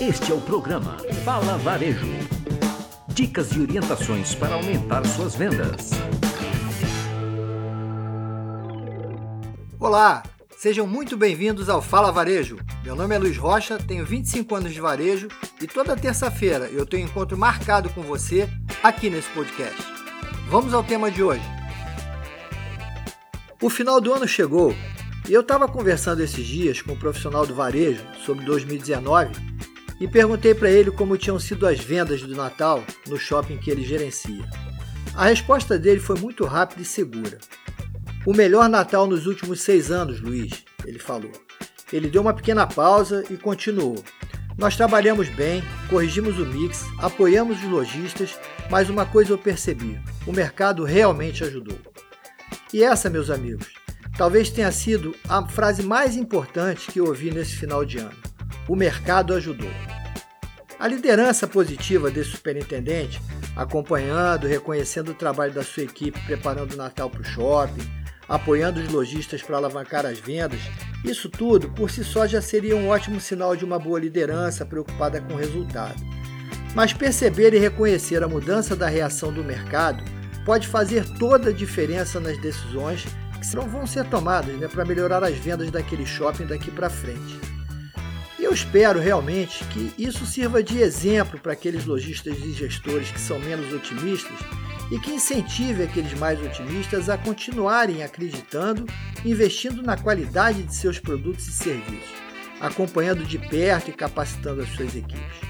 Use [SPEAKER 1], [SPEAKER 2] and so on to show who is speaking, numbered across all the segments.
[SPEAKER 1] Este é o programa Fala Varejo. Dicas e orientações para aumentar suas vendas.
[SPEAKER 2] Olá, sejam muito bem-vindos ao Fala Varejo. Meu nome é Luiz Rocha, tenho 25 anos de varejo e toda terça-feira eu tenho um encontro marcado com você aqui nesse podcast. Vamos ao tema de hoje. O final do ano chegou e eu estava conversando esses dias com um profissional do varejo sobre 2019 e perguntei para ele como tinham sido as vendas do Natal no shopping que ele gerencia. A resposta dele foi muito rápida e segura. O melhor Natal nos últimos seis anos, Luiz, ele falou. Ele deu uma pequena pausa e continuou. Nós trabalhamos bem, corrigimos o mix, apoiamos os lojistas, mas uma coisa eu percebi: o mercado realmente ajudou. E essa, meus amigos, talvez tenha sido a frase mais importante que eu ouvi nesse final de ano. O mercado ajudou. A liderança positiva desse superintendente, acompanhando, reconhecendo o trabalho da sua equipe, preparando o Natal para o shopping, apoiando os lojistas para alavancar as vendas, isso tudo por si só já seria um ótimo sinal de uma boa liderança preocupada com o resultado. Mas perceber e reconhecer a mudança da reação do mercado pode fazer toda a diferença nas decisões que vão ser tomadas né, para melhorar as vendas daquele shopping daqui para frente. E eu espero realmente que isso sirva de exemplo para aqueles lojistas e gestores que são menos otimistas e que incentive aqueles mais otimistas a continuarem acreditando, investindo na qualidade de seus produtos e serviços, acompanhando de perto e capacitando as suas equipes.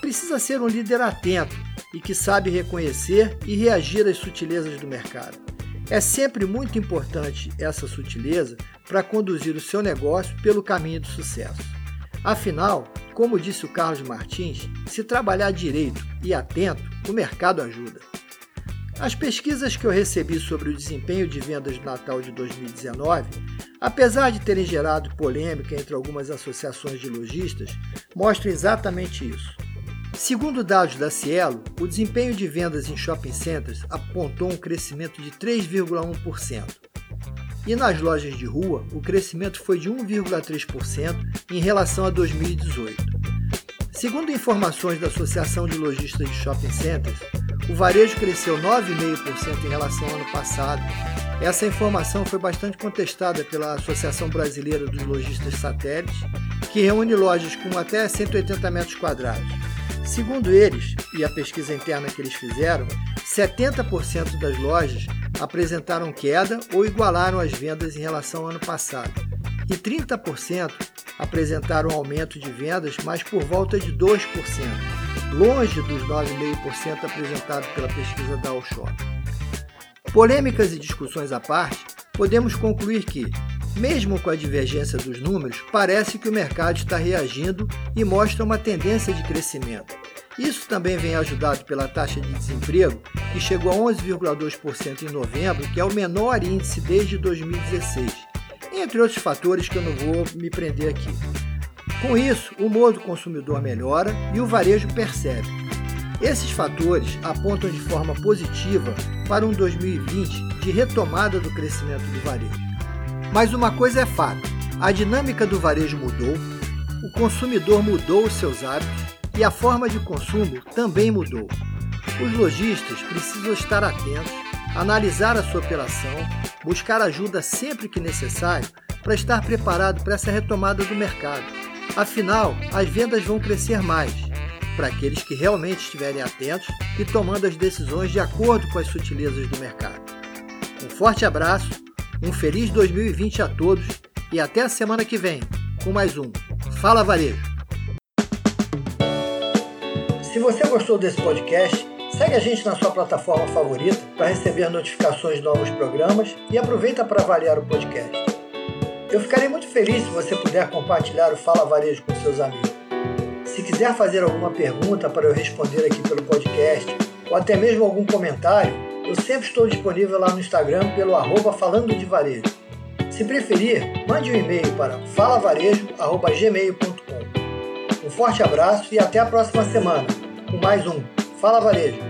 [SPEAKER 2] Precisa ser um líder atento e que sabe reconhecer e reagir às sutilezas do mercado. É sempre muito importante essa sutileza para conduzir o seu negócio pelo caminho do sucesso. Afinal, como disse o Carlos Martins, se trabalhar direito e atento, o mercado ajuda. As pesquisas que eu recebi sobre o desempenho de vendas do Natal de 2019, apesar de terem gerado polêmica entre algumas associações de lojistas, mostram exatamente isso. Segundo dados da Cielo, o desempenho de vendas em shopping centers apontou um crescimento de 3,1%. E nas lojas de rua, o crescimento foi de 1,3% em relação a 2018. Segundo informações da Associação de Lojistas de Shopping Centers, o varejo cresceu 9,5% em relação ao ano passado. Essa informação foi bastante contestada pela Associação Brasileira dos Lojistas Satélites, que reúne lojas com até 180 metros quadrados. Segundo eles, e a pesquisa interna que eles fizeram, 70% das lojas apresentaram queda ou igualaram as vendas em relação ao ano passado, e 30% apresentaram aumento de vendas, mas por volta de 2%, longe dos 9,5% apresentados pela pesquisa da Allshop. Polêmicas e discussões à parte, podemos concluir que, mesmo com a divergência dos números, parece que o mercado está reagindo e mostra uma tendência de crescimento. Isso também vem ajudado pela taxa de desemprego, que chegou a 11,2% em novembro, que é o menor índice desde 2016, entre outros fatores que eu não vou me prender aqui. Com isso, o humor do consumidor melhora e o varejo percebe. Esses fatores apontam de forma positiva para um 2020 de retomada do crescimento do varejo. Mas uma coisa é fato: a dinâmica do varejo mudou, o consumidor mudou os seus hábitos e a forma de consumo também mudou. Os lojistas precisam estar atentos, analisar a sua operação, buscar ajuda sempre que necessário para estar preparado para essa retomada do mercado. Afinal, as vendas vão crescer mais para aqueles que realmente estiverem atentos e tomando as decisões de acordo com as sutilezas do mercado. Um forte abraço, um feliz 2020 a todos e até a semana que vem com mais um Fala Varejo. Se você gostou desse podcast, segue a gente na sua plataforma favorita para receber notificações de novos programas e aproveita para avaliar o podcast. Eu ficarei muito feliz se você puder compartilhar o Fala Varejo com seus amigos. Se quiser fazer alguma pergunta para eu responder aqui pelo podcast, ou até mesmo algum comentário, eu sempre estou disponível lá no Instagram pelo arroba falando de varejo. Se preferir, mande um e-mail para falavarejo.gmail.com. Um forte abraço e até a próxima semana com mais um Fala Varejo.